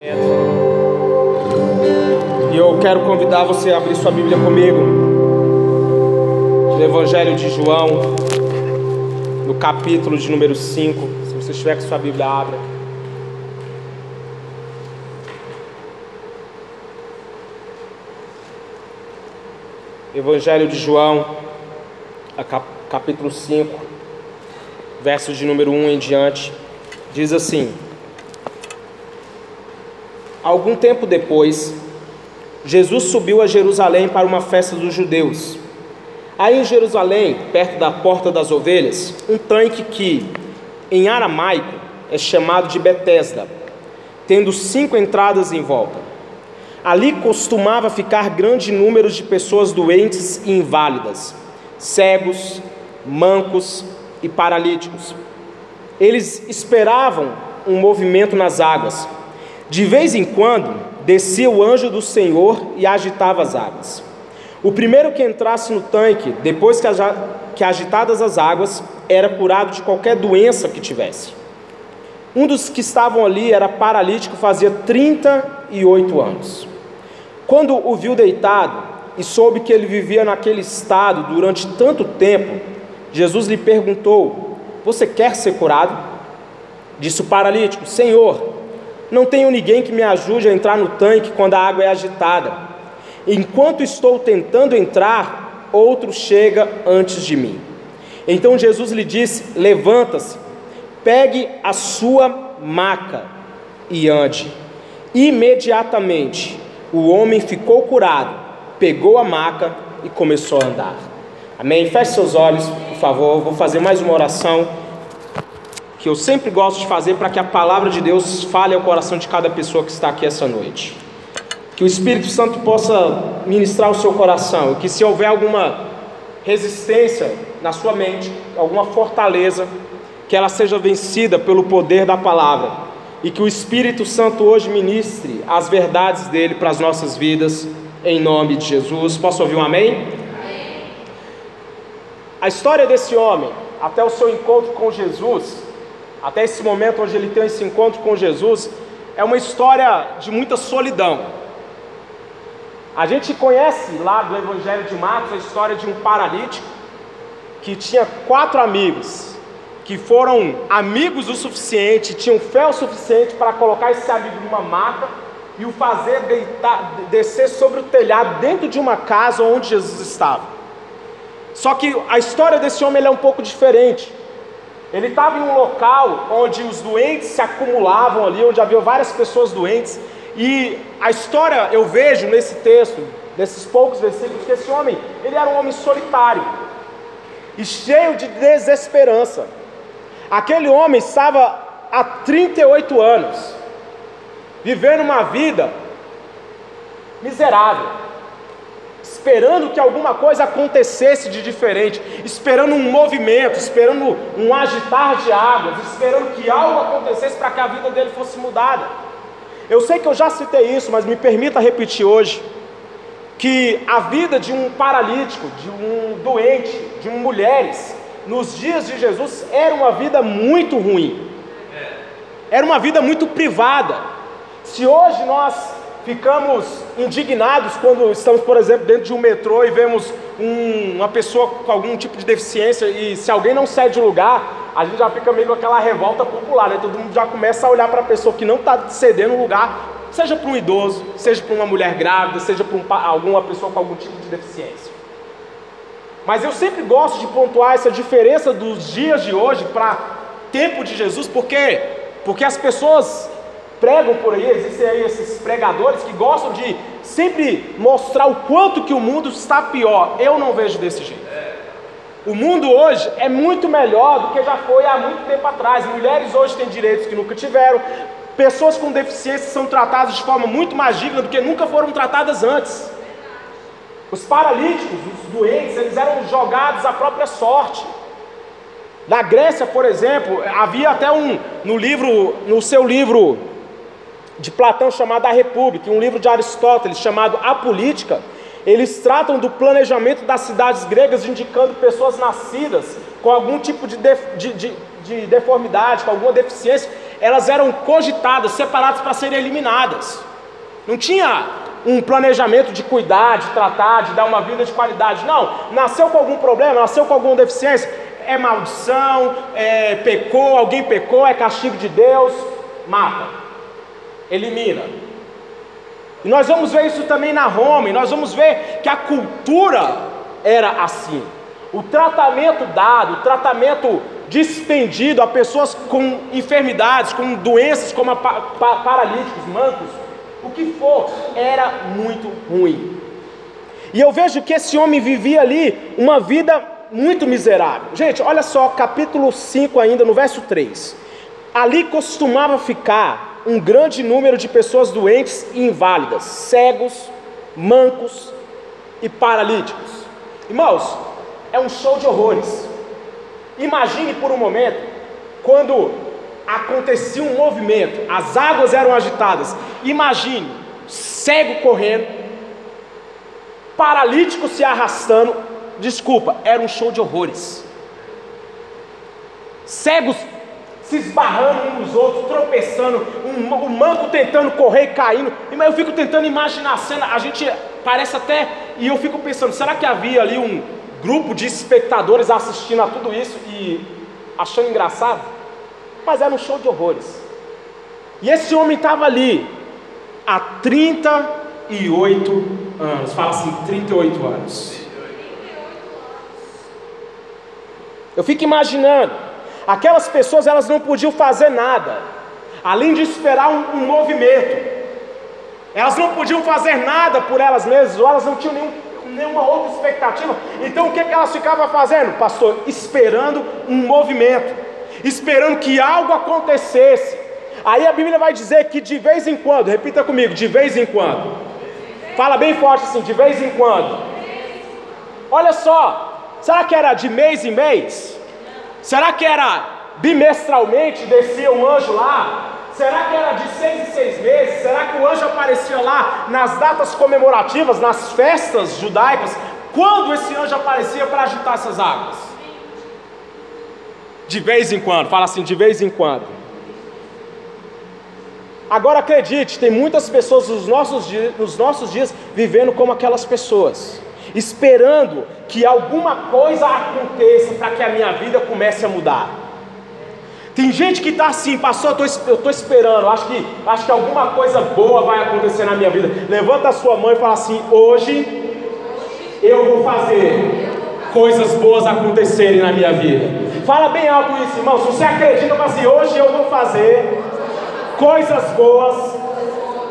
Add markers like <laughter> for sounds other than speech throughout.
E eu quero convidar você a abrir sua Bíblia comigo. No Evangelho de João, no capítulo de número 5. Se você estiver com sua Bíblia, abra. Evangelho de João, capítulo 5, versos de número 1 em diante, diz assim: Algum tempo depois, Jesus subiu a Jerusalém para uma festa dos judeus. Aí em Jerusalém, perto da Porta das Ovelhas, um tanque que, em aramaico, é chamado de Betesda, tendo cinco entradas em volta. Ali costumava ficar grande número de pessoas doentes e inválidas, cegos, mancos e paralíticos. Eles esperavam um movimento nas águas de vez em quando, descia o anjo do Senhor e agitava as águas. O primeiro que entrasse no tanque, depois que agitadas as águas, era curado de qualquer doença que tivesse. Um dos que estavam ali era paralítico, fazia 38 anos. Quando o viu deitado e soube que ele vivia naquele estado durante tanto tempo, Jesus lhe perguntou: Você quer ser curado? Disse o paralítico: Senhor, não tenho ninguém que me ajude a entrar no tanque quando a água é agitada. Enquanto estou tentando entrar, outro chega antes de mim. Então Jesus lhe disse: Levanta-se, pegue a sua maca e ande. Imediatamente o homem ficou curado, pegou a maca e começou a andar. Amém? Feche seus olhos, por favor. Vou fazer mais uma oração que eu sempre gosto de fazer para que a palavra de Deus fale ao coração de cada pessoa que está aqui essa noite. Que o Espírito Santo possa ministrar o seu coração, que se houver alguma resistência na sua mente, alguma fortaleza, que ela seja vencida pelo poder da palavra, e que o Espírito Santo hoje ministre as verdades dele para as nossas vidas, em nome de Jesus. Posso ouvir um amém? amém. A história desse homem, até o seu encontro com Jesus, até esse momento onde ele tem esse encontro com Jesus, é uma história de muita solidão. A gente conhece lá do Evangelho de Marcos a história de um paralítico que tinha quatro amigos, que foram amigos o suficiente, tinham fé o suficiente para colocar esse amigo numa maca e o fazer deitar, descer sobre o telhado dentro de uma casa onde Jesus estava. Só que a história desse homem é um pouco diferente. Ele estava em um local onde os doentes se acumulavam ali, onde havia várias pessoas doentes, e a história eu vejo nesse texto, nesses poucos versículos, que esse homem, ele era um homem solitário e cheio de desesperança. Aquele homem estava há 38 anos vivendo uma vida miserável esperando que alguma coisa acontecesse de diferente, esperando um movimento, esperando um agitar de águas, esperando que algo acontecesse para que a vida dele fosse mudada. Eu sei que eu já citei isso, mas me permita repetir hoje que a vida de um paralítico, de um doente, de mulheres, nos dias de Jesus era uma vida muito ruim. Era uma vida muito privada. Se hoje nós ficamos indignados quando estamos, por exemplo, dentro de um metrô e vemos um, uma pessoa com algum tipo de deficiência e se alguém não cede o lugar, a gente já fica meio com aquela revolta popular, né? Todo mundo já começa a olhar para a pessoa que não está cedendo lugar, seja para um idoso, seja para uma mulher grávida, seja para um, alguma pessoa com algum tipo de deficiência. Mas eu sempre gosto de pontuar essa diferença dos dias de hoje para tempo de Jesus, porque porque as pessoas pregam por aí, existem aí esses pregadores que gostam de sempre mostrar o quanto que o mundo está pior. Eu não vejo desse jeito. O mundo hoje é muito melhor do que já foi há muito tempo atrás. Mulheres hoje têm direitos que nunca tiveram. Pessoas com deficiência são tratadas de forma muito mais digna do que nunca foram tratadas antes. Os paralíticos, os doentes, eles eram jogados à própria sorte. Na Grécia, por exemplo, havia até um no livro, no seu livro de Platão chamado A República, e um livro de Aristóteles chamado A Política, eles tratam do planejamento das cidades gregas, indicando pessoas nascidas com algum tipo de, de, de, de deformidade, com alguma deficiência, elas eram cogitadas, separadas para serem eliminadas. Não tinha um planejamento de cuidar, de tratar, de dar uma vida de qualidade. Não, nasceu com algum problema, nasceu com alguma deficiência, é maldição, é, pecou, alguém pecou, é castigo de Deus, mata, elimina. E nós vamos ver isso também na Roma, e nós vamos ver que a cultura era assim. O tratamento dado, o tratamento dispendido a pessoas com enfermidades, com doenças como a paralíticos, mancos, o que for, era muito ruim. E eu vejo que esse homem vivia ali uma vida muito miserável. Gente, olha só, capítulo 5 ainda, no verso 3. Ali costumava ficar um grande número de pessoas doentes e inválidas, cegos, mancos e paralíticos. Irmãos, é um show de horrores. Imagine por um momento quando acontecia um movimento, as águas eram agitadas. Imagine cego correndo, paralítico se arrastando. Desculpa, era um show de horrores. Cegos se esbarrando uns nos outros, tropeçando, um, o manco tentando correr e caindo. Mas eu fico tentando imaginar a cena, a gente parece até, e eu fico pensando, será que havia ali um grupo de espectadores assistindo a tudo isso e achando engraçado? Mas era um show de horrores. E esse homem estava ali há 38 anos, fala assim, 38 anos. Eu fico imaginando, aquelas pessoas elas não podiam fazer nada, além de esperar um, um movimento. Elas não podiam fazer nada por elas mesmas, ou elas não tinham nenhum, nenhuma outra expectativa. Então o que, que elas ficavam fazendo, pastor? Esperando um movimento, esperando que algo acontecesse. Aí a Bíblia vai dizer que de vez em quando, repita comigo, de vez em quando. Fala bem forte assim, de vez em quando. Olha só, será que era de mês em mês? Será que era bimestralmente descia um anjo lá? Será que era de seis em seis meses? Será que o anjo aparecia lá nas datas comemorativas, nas festas judaicas? Quando esse anjo aparecia para agitar essas águas? De vez em quando, fala assim, de vez em quando. Agora acredite, tem muitas pessoas nos nossos, dias, nos nossos dias vivendo como aquelas pessoas esperando que alguma coisa aconteça para que a minha vida comece a mudar. Tem gente que está assim, pastor, eu estou esperando, acho que, acho que alguma coisa boa vai acontecer na minha vida. Levanta a sua mão e fala assim: hoje eu vou fazer coisas boas acontecerem na minha vida. Fala bem alto isso, irmão. Se você acredita, fala assim: hoje eu vou fazer coisas boas,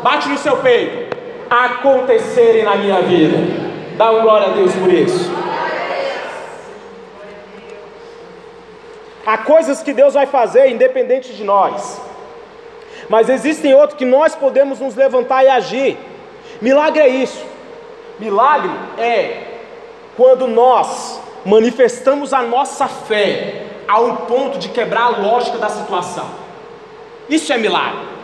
bate no seu peito, acontecerem na minha vida. Dá um glória a Deus por isso. Há coisas que Deus vai fazer independente de nós. Mas existem outros que nós podemos nos levantar e agir. Milagre é isso. Milagre é quando nós manifestamos a nossa fé a um ponto de quebrar a lógica da situação. Isso é milagre.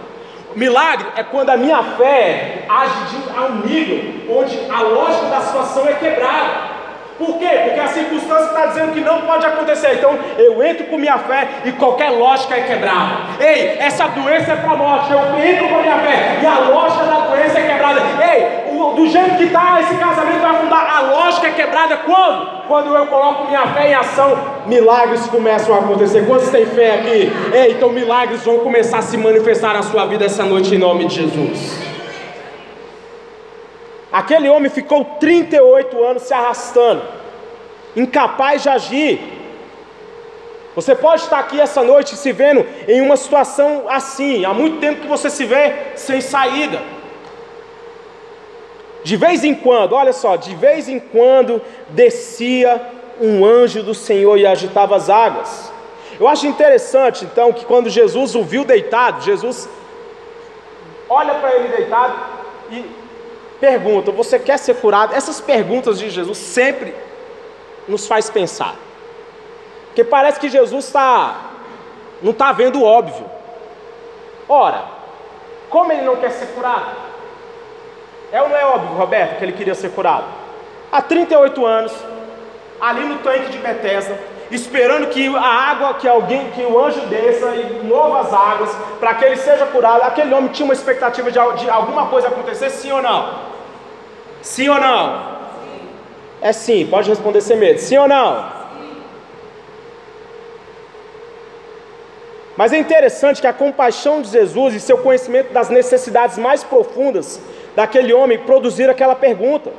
Milagre é quando a minha fé age de, a um nível onde a lógica da situação é quebrada. Por quê? Porque a circunstância está dizendo que não pode acontecer. Então eu entro com minha fé e qualquer lógica é quebrada. Ei, essa doença é para a morte. Eu entro com minha fé e a lógica da doença é quebrada. Ei, o, do jeito que está, esse casamento vai afundar. A lógica é quebrada quando? Quando eu coloco minha fé em ação, milagres começam a acontecer. Quantos têm fé aqui? Ei, então milagres vão começar a se manifestar na sua vida essa noite em nome de Jesus. Aquele homem ficou 38 anos se arrastando, incapaz de agir. Você pode estar aqui essa noite se vendo em uma situação assim, há muito tempo que você se vê sem saída. De vez em quando, olha só, de vez em quando descia um anjo do Senhor e agitava as águas. Eu acho interessante então que quando Jesus o viu deitado, Jesus olha para ele deitado e pergunta: Você quer ser curado? Essas perguntas de Jesus sempre nos faz pensar. Porque parece que Jesus está não está vendo o óbvio. Ora, como ele não quer ser curado? É ou não é óbvio, Roberto, que ele queria ser curado? Há 38 anos, ali no tanque de Bethesda, esperando que a água, que alguém, que o anjo desça e mova as águas, para que ele seja curado. Aquele homem tinha uma expectativa de, de alguma coisa acontecer, sim ou não? Sim ou não? É sim, pode responder sem medo. Sim ou não? Mas é interessante que a compaixão de Jesus e seu conhecimento das necessidades mais profundas daquele homem produziram aquela pergunta.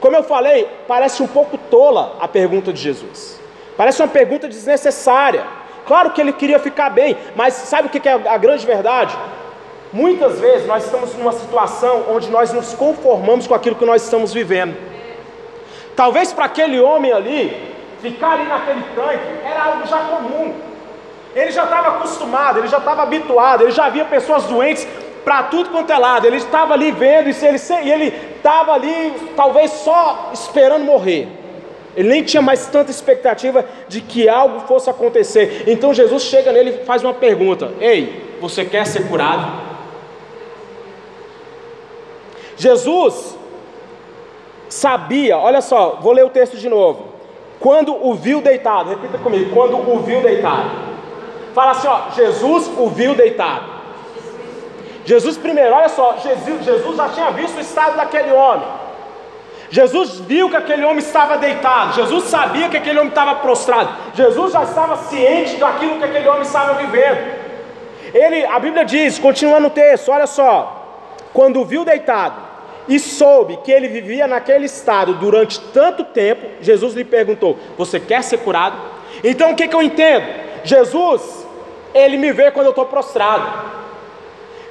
Como eu falei, parece um pouco tola a pergunta de Jesus. Parece uma pergunta desnecessária. Claro que ele queria ficar bem, mas sabe o que é a grande verdade? Muitas vezes nós estamos numa situação onde nós nos conformamos com aquilo que nós estamos vivendo. Talvez para aquele homem ali, ficar ali naquele tanque era algo já comum. Ele já estava acostumado, ele já estava habituado, ele já via pessoas doentes para tudo quanto é lado. Ele estava ali vendo e ele estava ali, talvez só esperando morrer. Ele nem tinha mais tanta expectativa de que algo fosse acontecer. Então Jesus chega nele e faz uma pergunta: Ei, você quer ser curado? Jesus sabia, olha só, vou ler o texto de novo. Quando o viu deitado, repita comigo: quando o viu deitado. Fala assim, ó, Jesus o viu deitado. Jesus primeiro, olha só, Jesus, Jesus já tinha visto o estado daquele homem. Jesus viu que aquele homem estava deitado. Jesus sabia que aquele homem estava prostrado. Jesus já estava ciente daquilo que aquele homem estava vivendo. Ele, a Bíblia diz, continuando o texto, olha só, quando viu deitado e soube que ele vivia naquele estado durante tanto tempo, Jesus lhe perguntou: Você quer ser curado? Então o que, que eu entendo? Jesus ele me vê quando eu estou prostrado.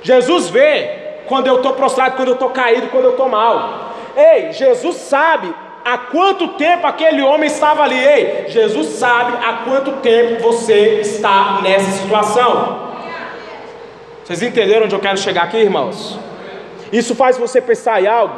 Jesus vê quando eu estou prostrado, quando eu estou caído, quando eu estou mal. Ei, Jesus sabe há quanto tempo aquele homem estava ali. Ei, Jesus sabe há quanto tempo você está nessa situação. Vocês entenderam onde eu quero chegar aqui, irmãos? Isso faz você pensar em algo?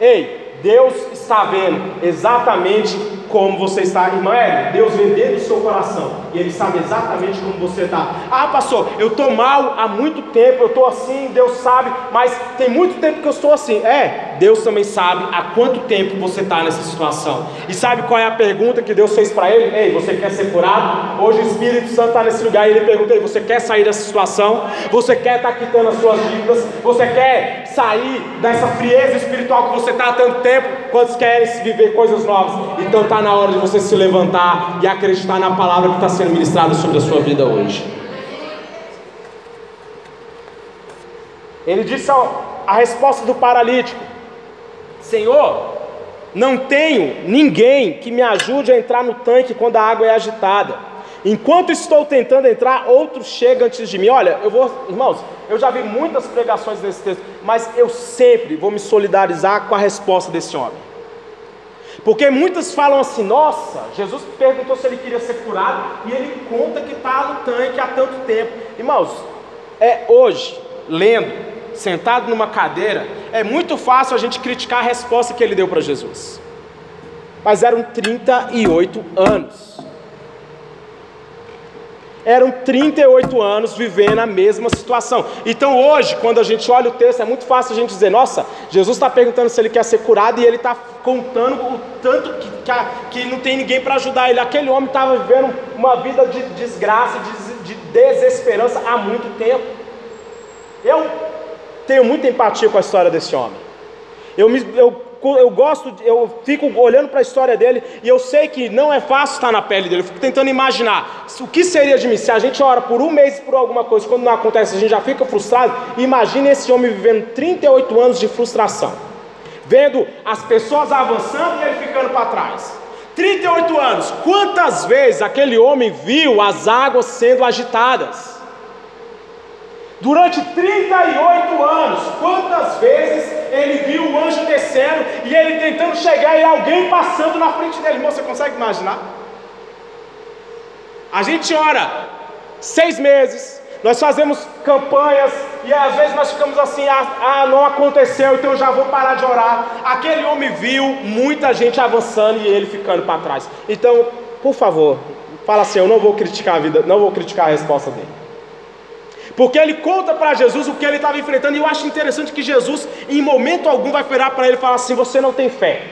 Ei, Deus está vendo exatamente como você está, irmã Ellen, Deus vê dentro do seu coração e Ele sabe exatamente como você está. Ah, pastor, eu estou mal há muito tempo, eu estou assim, Deus sabe, mas tem muito tempo que eu estou assim. É, Deus também sabe há quanto tempo você está nessa situação. E sabe qual é a pergunta que Deus fez para ele? Ei, você quer ser curado? Hoje o Espírito Santo está nesse lugar e ele pergunta: Ei, você quer sair dessa situação? Você quer estar tá quitando as suas dívidas? Você quer sair dessa frieza espiritual que você está há tanto tempo? Quantos querem viver coisas novas? Então está na hora de você se levantar e acreditar na palavra que está sendo ministrada sobre a sua vida hoje. Ele disse a resposta do paralítico: Senhor, não tenho ninguém que me ajude a entrar no tanque quando a água é agitada. Enquanto estou tentando entrar, outro chega antes de mim. Olha, eu vou, irmãos, eu já vi muitas pregações nesse texto, mas eu sempre vou me solidarizar com a resposta desse homem. Porque muitos falam assim: nossa, Jesus perguntou se ele queria ser curado e ele conta que está no tanque há tanto tempo. Irmãos, é hoje, lendo, sentado numa cadeira, é muito fácil a gente criticar a resposta que ele deu para Jesus. Mas eram 38 anos eram 38 anos vivendo a mesma situação. Então hoje, quando a gente olha o texto, é muito fácil a gente dizer: nossa, Jesus está perguntando se ele quer ser curado e ele está contando o tanto que, que, que não tem ninguém para ajudar ele. Aquele homem estava vivendo uma vida de desgraça, de, de desesperança há muito tempo. Eu tenho muita empatia com a história desse homem. Eu, me, eu eu gosto, eu fico olhando para a história dele e eu sei que não é fácil estar na pele dele. Eu fico tentando imaginar o que seria de mim se a gente ora por um mês por alguma coisa, quando não acontece, a gente já fica frustrado. Imagine esse homem vivendo 38 anos de frustração, vendo as pessoas avançando e ele ficando para trás. 38 anos, quantas vezes aquele homem viu as águas sendo agitadas? Durante 38 anos, quantas vezes ele viu o anjo descendo e ele tentando chegar e alguém passando na frente dele? Irmão, você consegue imaginar? A gente ora seis meses, nós fazemos campanhas e às vezes nós ficamos assim: ah, ah, não aconteceu, então eu já vou parar de orar. Aquele homem viu muita gente avançando e ele ficando para trás. Então, por favor, fala assim: eu não vou criticar a vida, não vou criticar a resposta dele. Porque ele conta para Jesus o que ele estava enfrentando, e eu acho interessante que Jesus, em momento algum, vai virar para ele e falar assim: Você não tem fé.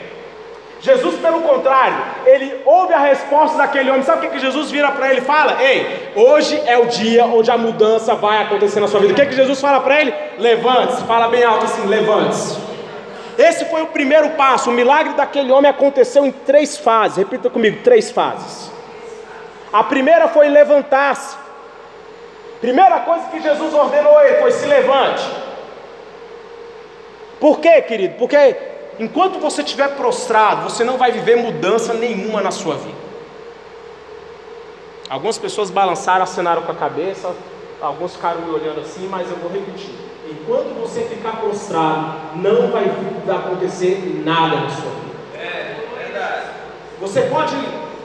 Jesus, pelo contrário, ele ouve a resposta daquele homem. Sabe o que, que Jesus vira para ele e fala? Ei, hoje é o dia onde a mudança vai acontecer na sua vida. O que, que Jesus fala para ele? Levante-se, fala bem alto assim: levante-se. Esse foi o primeiro passo. O milagre daquele homem aconteceu em três fases. Repita comigo: três fases. A primeira foi levantar-se. Primeira coisa que Jesus ordenou a ele foi: se levante. Por quê, querido? Porque enquanto você estiver prostrado, você não vai viver mudança nenhuma na sua vida. Algumas pessoas balançaram, acenaram com a cabeça, alguns ficaram me olhando assim, mas eu vou repetir. Enquanto você ficar prostrado, não vai acontecer nada na sua vida. É, verdade. Você pode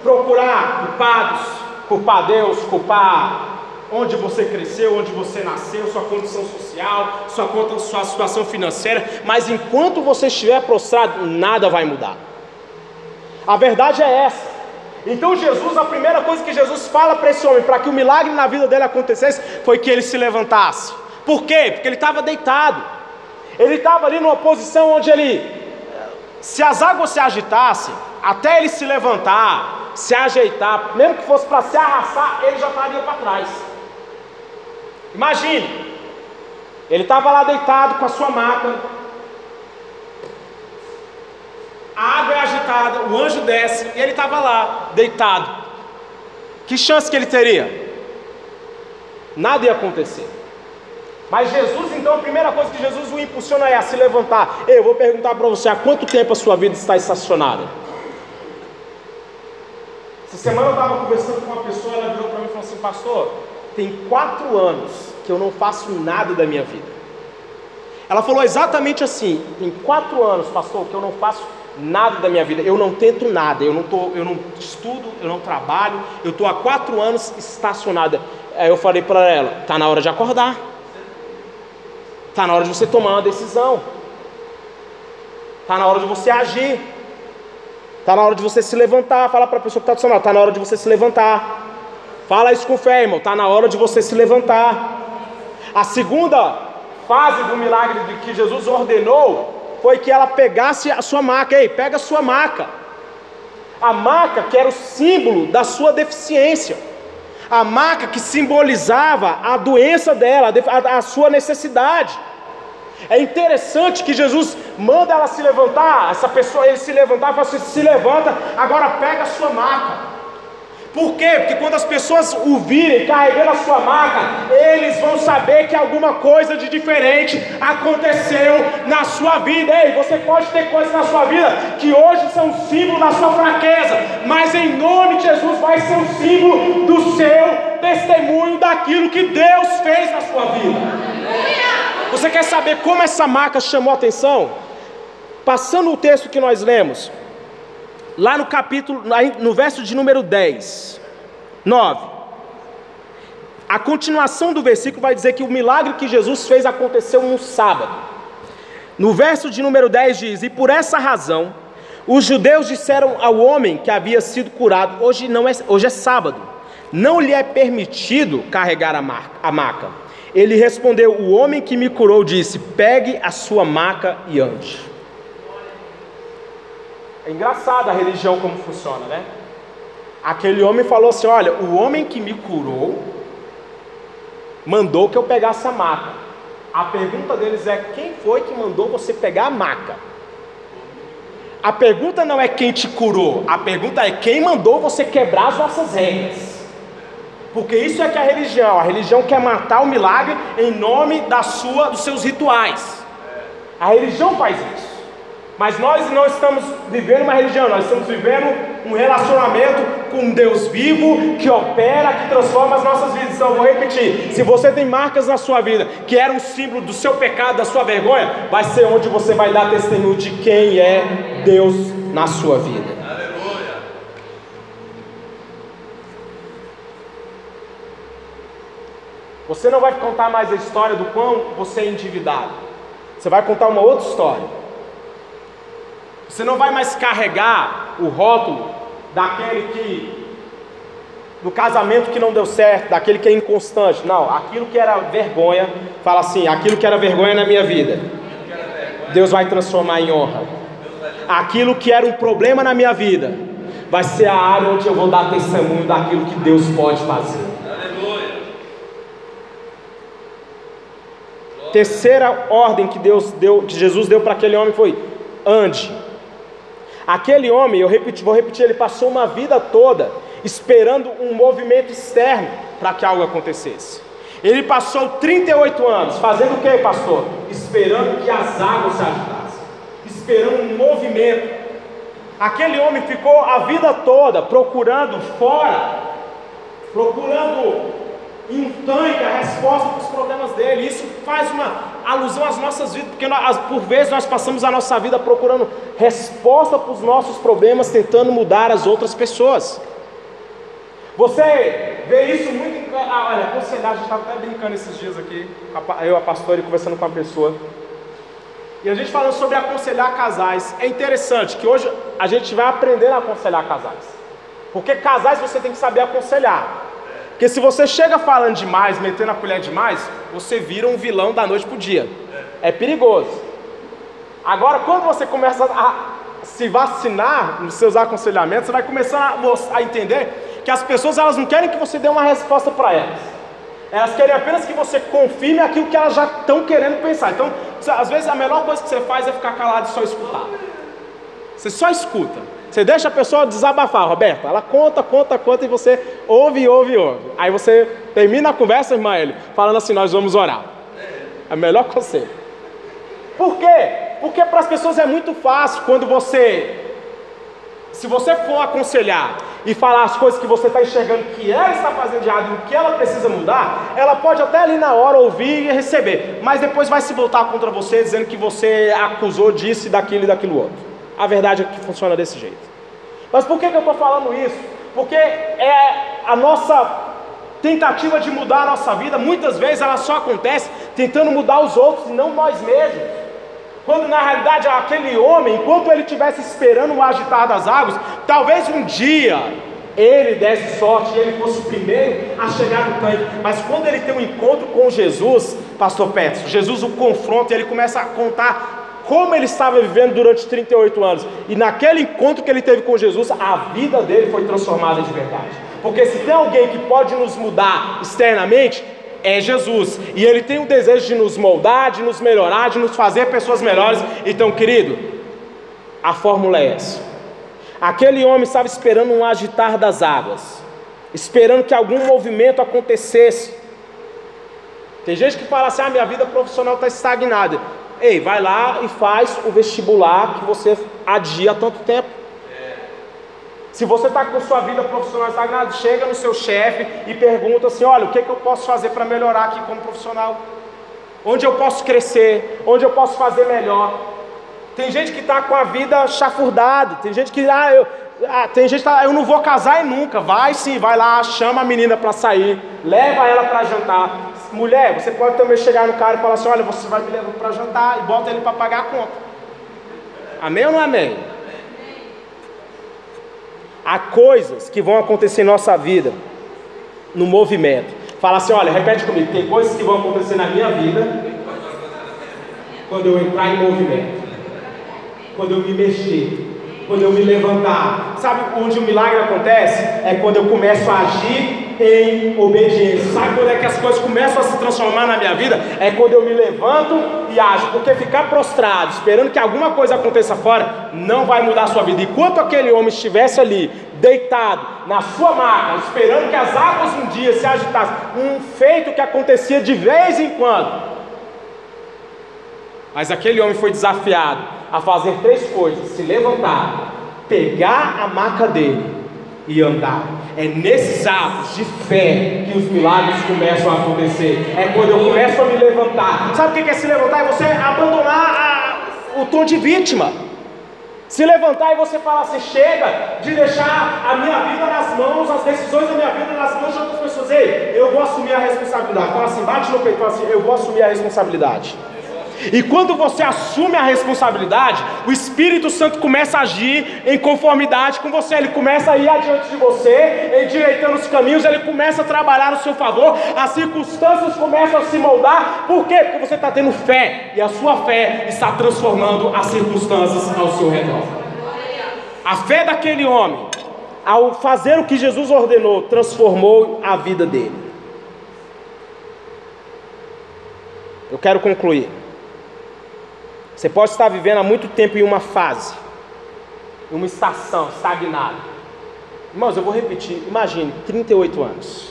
procurar culpados, culpar Deus, culpar onde você cresceu, onde você nasceu, sua condição social, sua, sua situação financeira, mas enquanto você estiver prostrado, nada vai mudar. A verdade é essa. Então Jesus, a primeira coisa que Jesus fala para esse homem, para que o milagre na vida dele acontecesse, foi que ele se levantasse. Por quê? Porque ele estava deitado. Ele estava ali numa posição onde ele, se as águas se agitassem, até ele se levantar, se ajeitar, mesmo que fosse para se arrastar, ele já estaria para trás. Imagine, ele estava lá deitado com a sua maca, a água é agitada, o anjo desce e ele estava lá, deitado. Que chance que ele teria? Nada ia acontecer. Mas Jesus, então, a primeira coisa que Jesus o impulsiona é a se levantar. Eu vou perguntar para você: há quanto tempo a sua vida está estacionada? Essa semana eu estava conversando com uma pessoa, ela virou para mim e falou assim: Pastor, tem quatro anos que eu não faço nada da minha vida. Ela falou exatamente assim: tem quatro anos, pastor, que eu não faço nada da minha vida. Eu não tento nada. Eu não, tô, eu não estudo, eu não trabalho. Eu estou há quatro anos estacionada. Aí eu falei para ela: está na hora de acordar. Está na hora de você tomar uma decisão. Está na hora de você agir. Está na hora de você se levantar. Fala para a pessoa que está lado: está na hora de você se levantar. Fala isso com fé, irmão. Está na hora de você se levantar. A segunda fase do milagre que Jesus ordenou foi que ela pegasse a sua maca. Ei, pega a sua maca. A maca que era o símbolo da sua deficiência. A maca que simbolizava a doença dela, a, sua necessidade. É interessante que Jesus manda ela se levantar, essa pessoa, ele se levantar fala assim: se levanta, agora pega a sua maca. Por quê? Porque quando as pessoas o virem carregando a sua maca, eles vão saber que alguma coisa de diferente aconteceu na sua vida. Ei, você pode ter coisas na sua vida que hoje são símbolo da sua fraqueza, mas em nome de Jesus vai ser um símbolo do seu testemunho daquilo que Deus fez na sua vida. Você quer saber como essa marca chamou a atenção? Passando o texto que nós lemos, lá no capítulo, no verso de número 10, 9. A continuação do versículo vai dizer que o milagre que Jesus fez aconteceu no sábado. No verso de número 10 diz: E por essa razão, os judeus disseram ao homem que havia sido curado: Hoje, não é, hoje é sábado, não lhe é permitido carregar a, marca, a maca. Ele respondeu: O homem que me curou disse: Pegue a sua maca e ande. É engraçado a religião como funciona, né? Aquele homem falou assim: Olha, o homem que me curou mandou que eu pegasse a maca. A pergunta deles é: quem foi que mandou você pegar a maca? A pergunta não é quem te curou, a pergunta é quem mandou você quebrar as nossas regras. Porque isso é que é a religião. A religião quer matar o milagre em nome da sua, dos seus rituais. A religião faz isso. Mas nós não estamos vivendo uma religião, nós estamos vivendo um relacionamento com Deus vivo que opera, que transforma as nossas vidas. Então, vou repetir: se você tem marcas na sua vida que eram um símbolo do seu pecado, da sua vergonha, vai ser onde você vai dar testemunho de quem é Deus na sua vida. Você não vai contar mais a história do quão você é endividado. Você vai contar uma outra história. Você não vai mais carregar o rótulo daquele que do casamento que não deu certo, daquele que é inconstante. Não, aquilo que era vergonha, fala assim, aquilo que era vergonha na minha vida. Deus vai transformar em honra. aquilo que era um problema na minha vida vai ser a área onde eu vou dar testemunho daquilo que Deus pode fazer. Terceira ordem que Deus deu, que Jesus deu para aquele homem foi: ande. Aquele homem, eu repeti, vou repetir, ele passou uma vida toda esperando um movimento externo para que algo acontecesse. Ele passou 38 anos fazendo o que, pastor? Esperando que as águas se agitassem, esperando um movimento. Aquele homem ficou a vida toda procurando fora, procurando tanque a resposta para os problemas dele. Isso faz uma alusão às nossas vidas, porque nós, por vezes nós passamos a nossa vida procurando resposta para os nossos problemas, tentando mudar as outras pessoas. Você vê isso muito. Ah, olha, aconselhar, a gente estava até brincando esses dias aqui, eu, a pastora, conversando com uma pessoa. E a gente falando sobre aconselhar casais. É interessante que hoje a gente vai aprender a aconselhar casais. Porque casais você tem que saber aconselhar. Porque se você chega falando demais, metendo a colher demais, você vira um vilão da noite para o dia. É perigoso. Agora, quando você começa a se vacinar nos seus aconselhamentos, você vai começar a, a entender que as pessoas elas não querem que você dê uma resposta para elas. Elas querem apenas que você confirme aquilo que elas já estão querendo pensar. Então, às vezes a melhor coisa que você faz é ficar calado e só escutar. Você só escuta. Você deixa a pessoa desabafar, Roberto. Ela conta, conta, conta e você ouve, ouve, ouve. Aí você termina a conversa, irmã ele, falando assim: Nós vamos orar. É o melhor conselho. Por quê? Porque para as pessoas é muito fácil quando você se você for aconselhar e falar as coisas que você está enxergando que ela está fazendo de errado e o que ela precisa mudar, ela pode até ali na hora ouvir e receber, mas depois vai se voltar contra você dizendo que você acusou disso, daquilo e daquilo outro. A verdade é que funciona desse jeito. Mas por que, que eu estou falando isso? Porque é a nossa tentativa de mudar a nossa vida, muitas vezes ela só acontece tentando mudar os outros e não nós mesmos. Quando na realidade aquele homem, enquanto ele estivesse esperando o agitar das águas, talvez um dia ele desse sorte e ele fosse o primeiro a chegar no tanque. Mas quando ele tem um encontro com Jesus, Pastor Petros, Jesus o confronta e ele começa a contar como ele estava vivendo durante 38 anos. E naquele encontro que ele teve com Jesus, a vida dele foi transformada de verdade. Porque se tem alguém que pode nos mudar externamente, é Jesus. E Ele tem o desejo de nos moldar, de nos melhorar, de nos fazer pessoas melhores. Então, querido, a fórmula é essa. Aquele homem estava esperando um agitar das águas, esperando que algum movimento acontecesse. Tem gente que fala assim: ah, minha vida profissional está estagnada. Ei, vai lá e faz o vestibular que você adia há tanto tempo. Se você está com sua vida profissional estagnada, chega no seu chefe e pergunta assim: olha, o que, que eu posso fazer para melhorar aqui como profissional? Onde eu posso crescer? Onde eu posso fazer melhor? Tem gente que está com a vida chafurdada, tem gente que, ah, eu, ah, tem gente que tá, eu não vou casar e nunca. Vai sim, vai lá, chama a menina para sair, leva ela para jantar. Mulher, você pode também chegar no cara e falar assim: olha, você vai me levar para jantar e bota ele para pagar a conta. Amém ou não amém? Há coisas que vão acontecer em nossa vida no movimento. Fala assim, olha, repete comigo, tem coisas que vão acontecer na minha vida quando eu entrar em movimento, quando eu me mexer, quando eu me levantar. Sabe onde o milagre acontece? É quando eu começo a agir em obediência. Sabe quando é que as coisas começam a se transformar na minha vida? É quando eu me levanto e ajo, porque ficar prostrado, esperando que alguma coisa aconteça fora, não vai mudar a sua vida. Enquanto aquele homem estivesse ali, deitado, na sua maca, esperando que as águas um dia se agitassem, um feito que acontecia de vez em quando. Mas aquele homem foi desafiado a fazer três coisas: se levantar, pegar a maca dele e andar. É nesses atos de fé que os milagres começam a acontecer. É quando eu começo a me levantar. Sabe o que é se levantar? É você abandonar a, o tom de vítima. Se levantar e você falar assim: chega de deixar a minha vida nas mãos, as decisões da minha vida nas mãos de outras pessoas. Ei, eu vou assumir a responsabilidade. Fala assim, bate no peito, fala assim: eu vou assumir a responsabilidade. E quando você assume a responsabilidade, o Espírito Santo começa a agir em conformidade com você, ele começa a ir adiante de você, endireitando os caminhos, ele começa a trabalhar no seu favor, as circunstâncias começam a se moldar, por quê? Porque você está tendo fé, e a sua fé está transformando as circunstâncias ao seu redor. A fé daquele homem, ao fazer o que Jesus ordenou, transformou a vida dele. Eu quero concluir. Você pode estar vivendo há muito tempo em uma fase, em uma estação estagnada. Irmãos, eu vou repetir. Imagine, 38 anos.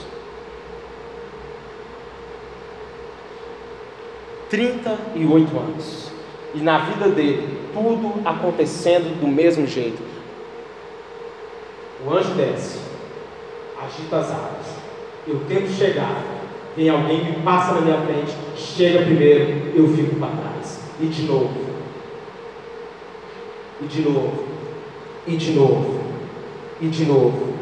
38 anos. E na vida dele, tudo acontecendo do mesmo jeito. O anjo desce, agita as águas. Eu tento chegar, vem alguém que passa na minha frente, chega primeiro, eu fico para trás. E de novo. E de novo. E de novo. E de novo.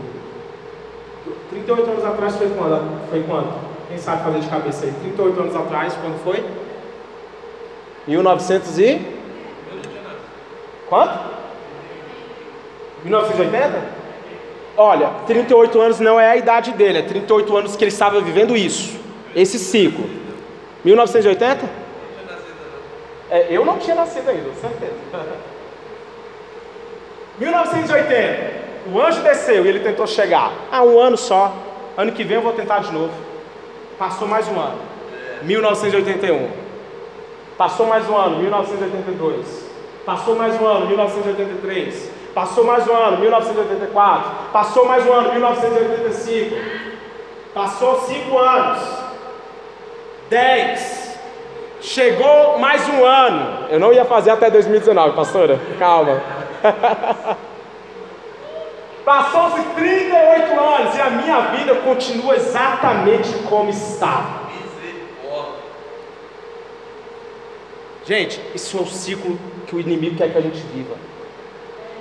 38 anos atrás foi quando? Foi quando? Quem sabe fazer de cabeça aí? 38 anos atrás, quando foi? 1900 e? Quanto? 1980? Olha, 38 anos não é a idade dele, é 38 anos que ele estava vivendo isso, esse ciclo. 1980? É, eu não tinha nascido ainda, certeza. <laughs> 1980, o anjo desceu e ele tentou chegar. Ah, um ano só. Ano que vem eu vou tentar de novo. Passou mais um ano. 1981. Passou mais um ano, 1982. Passou mais um ano, 1983. Passou mais um ano, 1984. Passou mais um ano, 1985. Passou cinco anos. Dez. Chegou mais um ano. Eu não ia fazer até 2019, pastora. Calma. <laughs> Passou-se 38 anos e a minha vida continua exatamente como estava. Gente, isso é o ciclo que o inimigo quer que a gente viva.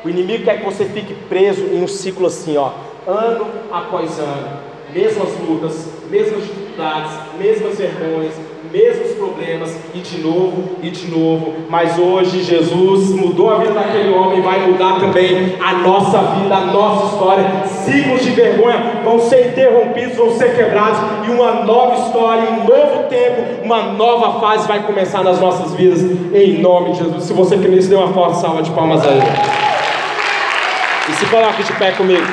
O inimigo quer que você fique preso em um ciclo assim, ó, ano após ano, mesmas lutas, mesmas dificuldades, mesmas vergonhas, mesmos problemas, e de novo, e de novo. Mas hoje Jesus mudou a vida daquele homem, vai mudar também a nossa vida, a nossa história. Ciclos de vergonha vão ser interrompidos, vão ser quebrados, e uma nova história, um novo tempo, uma nova fase vai começar nas nossas vidas, em nome de Jesus. Se você quer nisso, dê uma forte salva de palmas aí. E se coloque de pé comigo.